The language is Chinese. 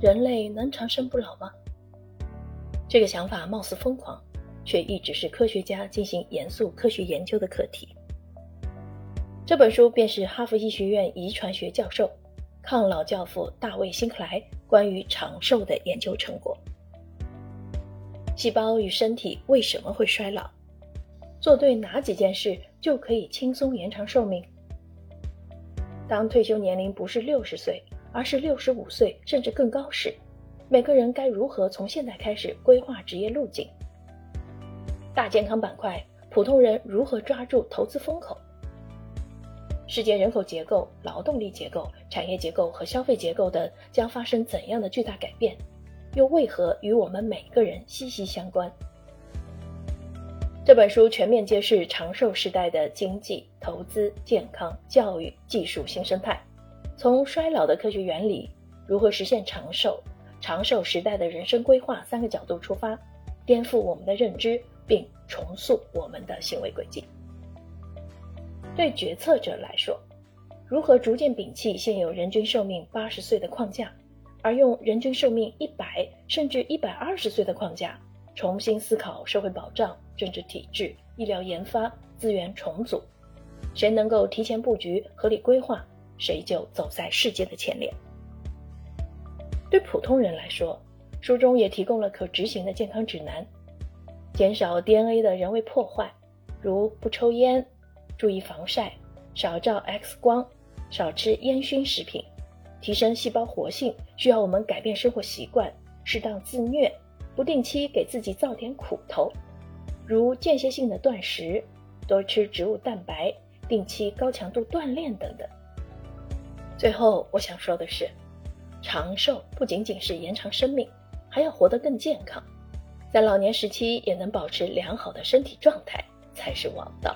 人类能长生不老吗？这个想法貌似疯狂，却一直是科学家进行严肃科学研究的课题。这本书便是哈佛医学院遗传学教授、抗老教父大卫·辛克莱关于长寿的研究成果。细胞与身体为什么会衰老？做对哪几件事就可以轻松延长寿命？当退休年龄不是六十岁，而是六十五岁甚至更高时，每个人该如何从现在开始规划职业路径？大健康板块，普通人如何抓住投资风口？世界人口结构、劳动力结构、产业结构和消费结构等将发生怎样的巨大改变？又为何与我们每个人息息相关？这本书全面揭示长寿时代的经济、投资、健康、教育、技术新生态，从衰老的科学原理、如何实现长寿、长寿时代的人生规划三个角度出发，颠覆我们的认知，并重塑我们的行为轨迹。对决策者来说，如何逐渐摒弃现有人均寿命八十岁的框架？而用人均寿命一百甚至一百二十岁的框架，重新思考社会保障、政治体制、医疗研发、资源重组，谁能够提前布局、合理规划，谁就走在世界的前列。对普通人来说，书中也提供了可执行的健康指南：减少 DNA 的人为破坏，如不抽烟、注意防晒、少照 X 光、少吃烟熏食品。提升细胞活性需要我们改变生活习惯，适当自虐，不定期给自己造点苦头，如间歇性的断食，多吃植物蛋白，定期高强度锻炼等等。最后，我想说的是，长寿不仅仅是延长生命，还要活得更健康，在老年时期也能保持良好的身体状态才是王道。